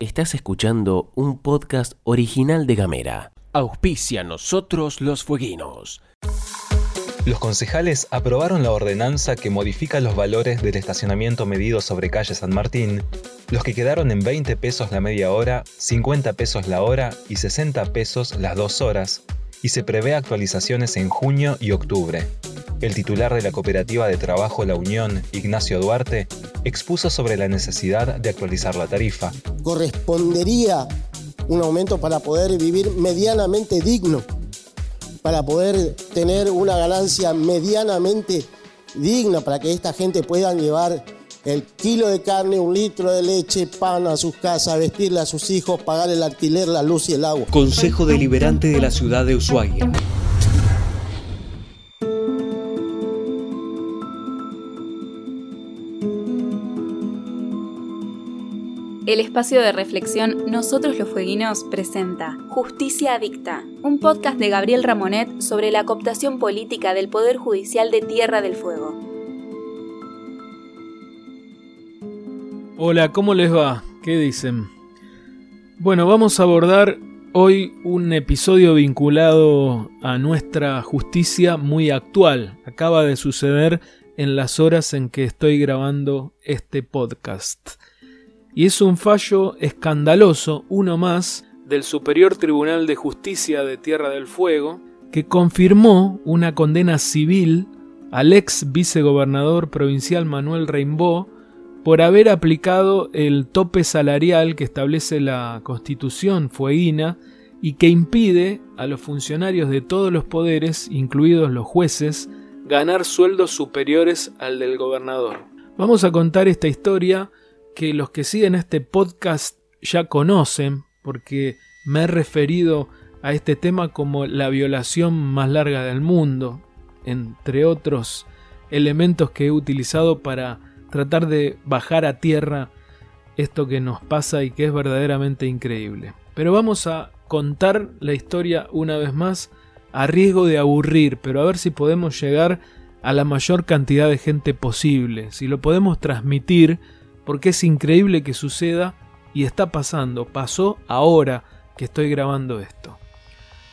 Estás escuchando un podcast original de Gamera. Auspicia nosotros los fueguinos. Los concejales aprobaron la ordenanza que modifica los valores del estacionamiento medido sobre calle San Martín, los que quedaron en 20 pesos la media hora, 50 pesos la hora y 60 pesos las dos horas, y se prevé actualizaciones en junio y octubre. El titular de la cooperativa de trabajo La Unión, Ignacio Duarte, expuso sobre la necesidad de actualizar la tarifa. Correspondería un aumento para poder vivir medianamente digno para poder tener una ganancia medianamente digna para que esta gente pueda llevar el kilo de carne, un litro de leche, pan a sus casas, vestirle a sus hijos, pagar el alquiler, la luz y el agua. Consejo Deliberante de la Ciudad de Ushuaia. El espacio de reflexión Nosotros los Fueguinos presenta Justicia Adicta, un podcast de Gabriel Ramonet sobre la cooptación política del Poder Judicial de Tierra del Fuego. Hola, ¿cómo les va? ¿Qué dicen? Bueno, vamos a abordar hoy un episodio vinculado a nuestra justicia muy actual. Acaba de suceder en las horas en que estoy grabando este podcast y es un fallo escandaloso, uno más, del Superior Tribunal de Justicia de Tierra del Fuego, que confirmó una condena civil al ex vicegobernador provincial Manuel Reimbó por haber aplicado el tope salarial que establece la constitución fueguina y que impide a los funcionarios de todos los poderes, incluidos los jueces, ganar sueldos superiores al del gobernador. Vamos a contar esta historia que los que siguen este podcast ya conocen, porque me he referido a este tema como la violación más larga del mundo, entre otros elementos que he utilizado para tratar de bajar a tierra esto que nos pasa y que es verdaderamente increíble. Pero vamos a contar la historia una vez más a riesgo de aburrir, pero a ver si podemos llegar a la mayor cantidad de gente posible, si lo podemos transmitir porque es increíble que suceda y está pasando, pasó ahora que estoy grabando esto.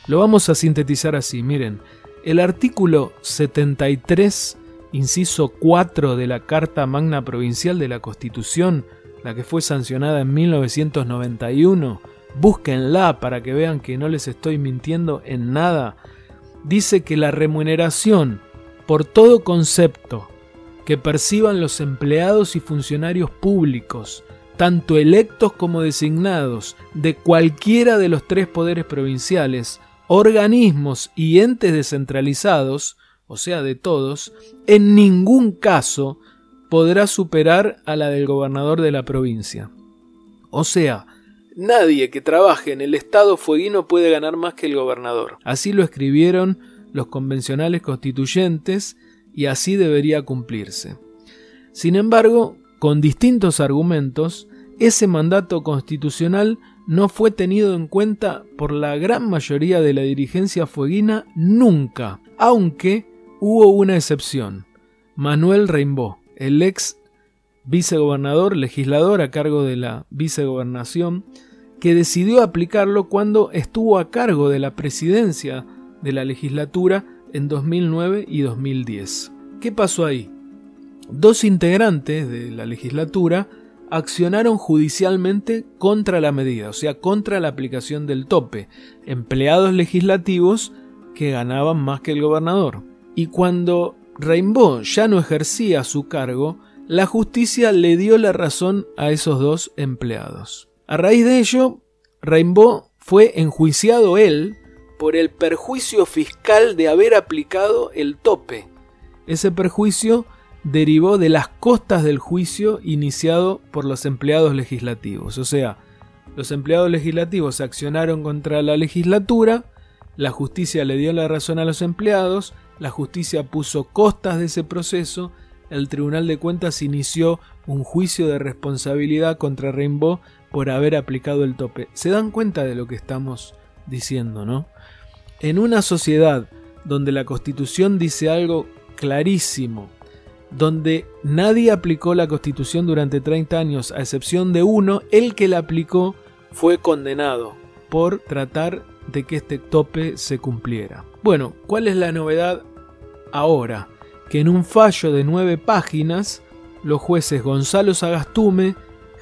Lo vamos a sintetizar así, miren, el artículo 73, inciso 4 de la Carta Magna Provincial de la Constitución, la que fue sancionada en 1991, búsquenla para que vean que no les estoy mintiendo en nada, dice que la remuneración por todo concepto que perciban los empleados y funcionarios públicos, tanto electos como designados, de cualquiera de los tres poderes provinciales, organismos y entes descentralizados, o sea, de todos, en ningún caso podrá superar a la del gobernador de la provincia. O sea, nadie que trabaje en el Estado fueguino puede ganar más que el gobernador. Así lo escribieron los convencionales constituyentes y así debería cumplirse. Sin embargo, con distintos argumentos, ese mandato constitucional no fue tenido en cuenta por la gran mayoría de la dirigencia fueguina nunca, aunque hubo una excepción, Manuel Reimbó, el ex vicegobernador, legislador a cargo de la vicegobernación, que decidió aplicarlo cuando estuvo a cargo de la presidencia de la legislatura en 2009 y 2010. ¿Qué pasó ahí? Dos integrantes de la legislatura accionaron judicialmente contra la medida, o sea, contra la aplicación del tope, empleados legislativos que ganaban más que el gobernador. Y cuando Rainbow ya no ejercía su cargo, la justicia le dio la razón a esos dos empleados. A raíz de ello, Rainbow fue enjuiciado él por el perjuicio fiscal de haber aplicado el tope. Ese perjuicio derivó de las costas del juicio iniciado por los empleados legislativos. O sea, los empleados legislativos accionaron contra la legislatura, la justicia le dio la razón a los empleados, la justicia puso costas de ese proceso, el Tribunal de Cuentas inició un juicio de responsabilidad contra Rainbow por haber aplicado el tope. Se dan cuenta de lo que estamos diciendo, ¿no? En una sociedad donde la Constitución dice algo clarísimo, donde nadie aplicó la constitución durante 30 años, a excepción de uno, el que la aplicó fue condenado por tratar de que este tope se cumpliera. Bueno, ¿cuál es la novedad ahora? Que en un fallo de nueve páginas, los jueces Gonzalo Sagastume,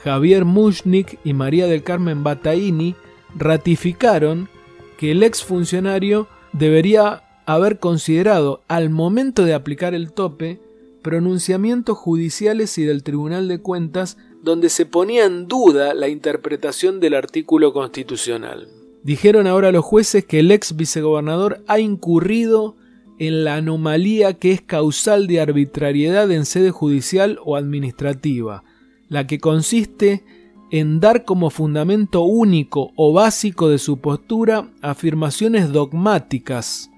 Javier Mushnik y María del Carmen Bataini ratificaron que el exfuncionario debería haber considerado al momento de aplicar el tope pronunciamientos judiciales y del Tribunal de Cuentas donde se ponía en duda la interpretación del artículo constitucional. Dijeron ahora los jueces que el ex vicegobernador ha incurrido en la anomalía que es causal de arbitrariedad en sede judicial o administrativa, la que consiste en dar como fundamento único o básico de su postura afirmaciones dogmáticas,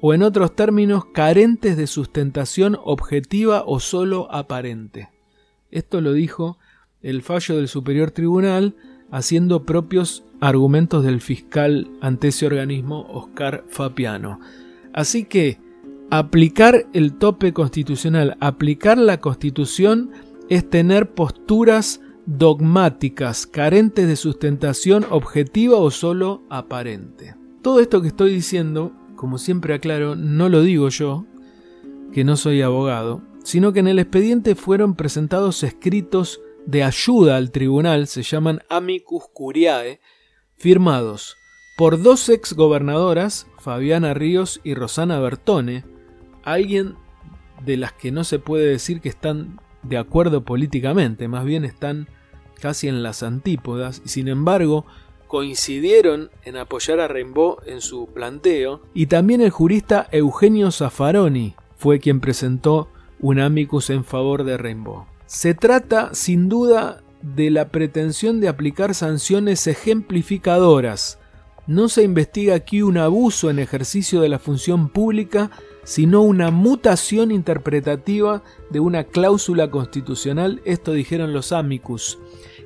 o en otros términos carentes de sustentación objetiva o solo aparente. Esto lo dijo el fallo del Superior Tribunal haciendo propios argumentos del fiscal ante ese organismo Oscar Fapiano. Así que aplicar el tope constitucional, aplicar la constitución es tener posturas dogmáticas, carentes de sustentación objetiva o solo aparente. Todo esto que estoy diciendo, como siempre aclaro, no lo digo yo, que no soy abogado, sino que en el expediente fueron presentados escritos de ayuda al tribunal, se llaman amicus curiae, firmados por dos ex gobernadoras, Fabiana Ríos y Rosana Bertone, alguien de las que no se puede decir que están de acuerdo políticamente, más bien están casi en las antípodas, y sin embargo coincidieron en apoyar a Rainbow en su planteo, y también el jurista Eugenio Zaffaroni fue quien presentó un amicus en favor de Rainbow. Se trata, sin duda, de la pretensión de aplicar sanciones ejemplificadoras. No se investiga aquí un abuso en ejercicio de la función pública, sino una mutación interpretativa de una cláusula constitucional, esto dijeron los amicus.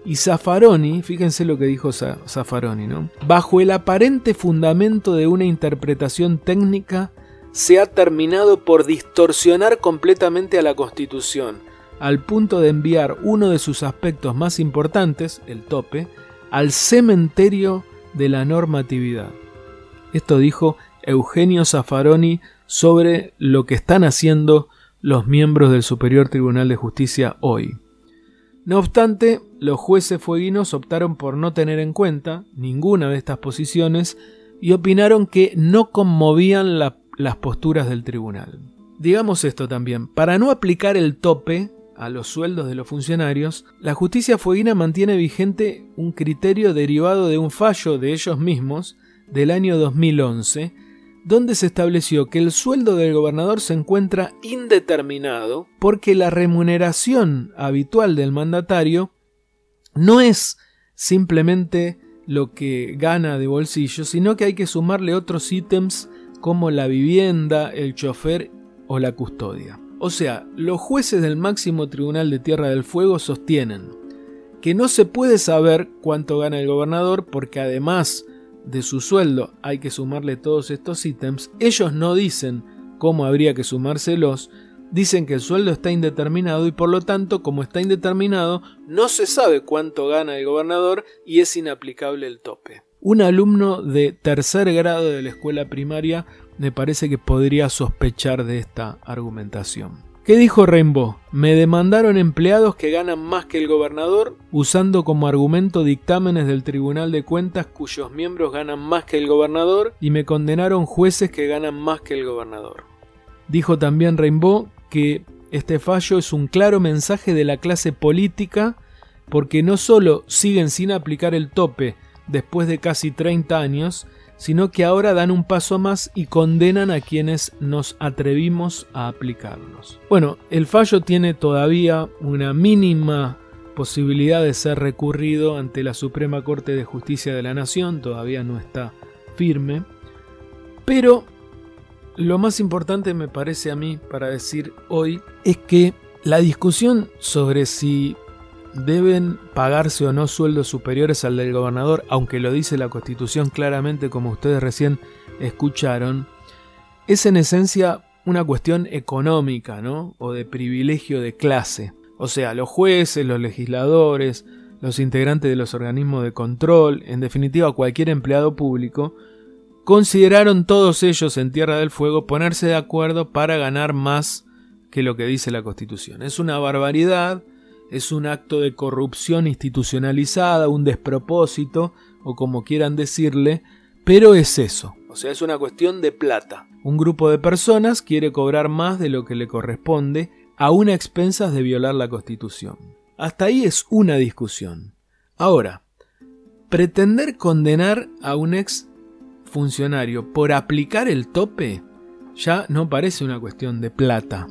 Y Zaffaroni, fíjense lo que dijo Zaffaroni, ¿no? Bajo el aparente fundamento de una interpretación técnica, se ha terminado por distorsionar completamente a la Constitución, al punto de enviar uno de sus aspectos más importantes, el tope, al cementerio de la normatividad. Esto dijo Eugenio Zaffaroni sobre lo que están haciendo los miembros del Superior Tribunal de Justicia hoy. No obstante, los jueces fueguinos optaron por no tener en cuenta ninguna de estas posiciones y opinaron que no conmovían la las posturas del tribunal. Digamos esto también, para no aplicar el tope a los sueldos de los funcionarios, la justicia fueguina mantiene vigente un criterio derivado de un fallo de ellos mismos del año 2011, donde se estableció que el sueldo del gobernador se encuentra indeterminado porque la remuneración habitual del mandatario no es simplemente lo que gana de bolsillo, sino que hay que sumarle otros ítems como la vivienda, el chofer o la custodia. O sea, los jueces del máximo tribunal de Tierra del Fuego sostienen que no se puede saber cuánto gana el gobernador porque además de su sueldo hay que sumarle todos estos ítems, ellos no dicen cómo habría que sumárselos, dicen que el sueldo está indeterminado y por lo tanto, como está indeterminado, no se sabe cuánto gana el gobernador y es inaplicable el tope. Un alumno de tercer grado de la escuela primaria me parece que podría sospechar de esta argumentación. ¿Qué dijo Rainbow? Me demandaron empleados que ganan más que el gobernador, usando como argumento dictámenes del Tribunal de Cuentas cuyos miembros ganan más que el gobernador, y me condenaron jueces que ganan más que el gobernador. Dijo también Rainbow que este fallo es un claro mensaje de la clase política porque no solo siguen sin aplicar el tope después de casi 30 años, sino que ahora dan un paso más y condenan a quienes nos atrevimos a aplicarlos. Bueno, el fallo tiene todavía una mínima posibilidad de ser recurrido ante la Suprema Corte de Justicia de la Nación, todavía no está firme, pero lo más importante me parece a mí para decir hoy es que la discusión sobre si deben pagarse o no sueldos superiores al del gobernador, aunque lo dice la Constitución claramente como ustedes recién escucharon, es en esencia una cuestión económica, ¿no? O de privilegio de clase. O sea, los jueces, los legisladores, los integrantes de los organismos de control, en definitiva cualquier empleado público, consideraron todos ellos en Tierra del Fuego ponerse de acuerdo para ganar más que lo que dice la Constitución. Es una barbaridad, es un acto de corrupción institucionalizada, un despropósito, o como quieran decirle, pero es eso, o sea, es una cuestión de plata. Un grupo de personas quiere cobrar más de lo que le corresponde, aún a expensas de violar la Constitución. Hasta ahí es una discusión. Ahora, pretender condenar a un ex funcionario por aplicar el tope ya no parece una cuestión de plata.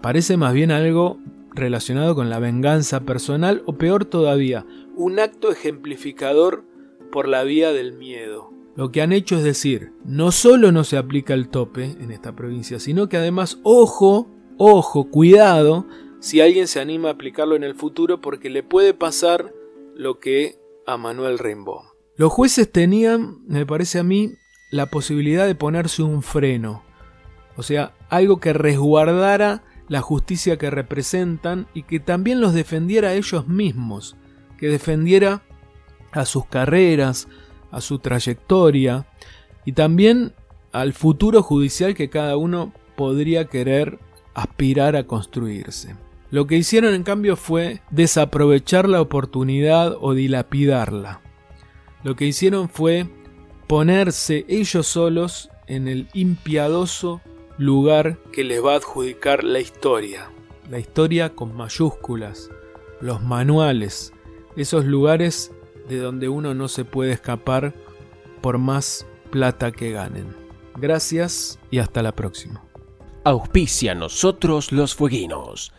Parece más bien algo relacionado con la venganza personal o peor todavía, un acto ejemplificador por la vía del miedo. Lo que han hecho es decir, no solo no se aplica el tope en esta provincia, sino que además, ojo, ojo, cuidado, si alguien se anima a aplicarlo en el futuro porque le puede pasar lo que a Manuel Rainbow. Los jueces tenían, me parece a mí, la posibilidad de ponerse un freno, o sea, algo que resguardara la justicia que representan y que también los defendiera a ellos mismos, que defendiera a sus carreras, a su trayectoria y también al futuro judicial que cada uno podría querer aspirar a construirse. Lo que hicieron en cambio fue desaprovechar la oportunidad o dilapidarla. Lo que hicieron fue ponerse ellos solos en el impiadoso lugar que les va a adjudicar la historia. La historia con mayúsculas, los manuales, esos lugares de donde uno no se puede escapar por más plata que ganen. Gracias y hasta la próxima. Auspicia nosotros los fueguinos.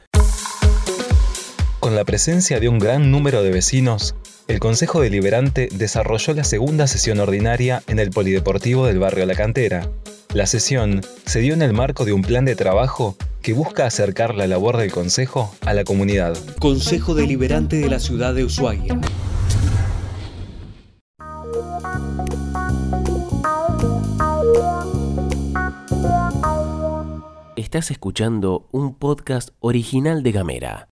Con la presencia de un gran número de vecinos, el Consejo Deliberante desarrolló la segunda sesión ordinaria en el Polideportivo del barrio La Cantera. La sesión se dio en el marco de un plan de trabajo que busca acercar la labor del Consejo a la comunidad. Consejo Deliberante de la Ciudad de Ushuaia. Estás escuchando un podcast original de Gamera.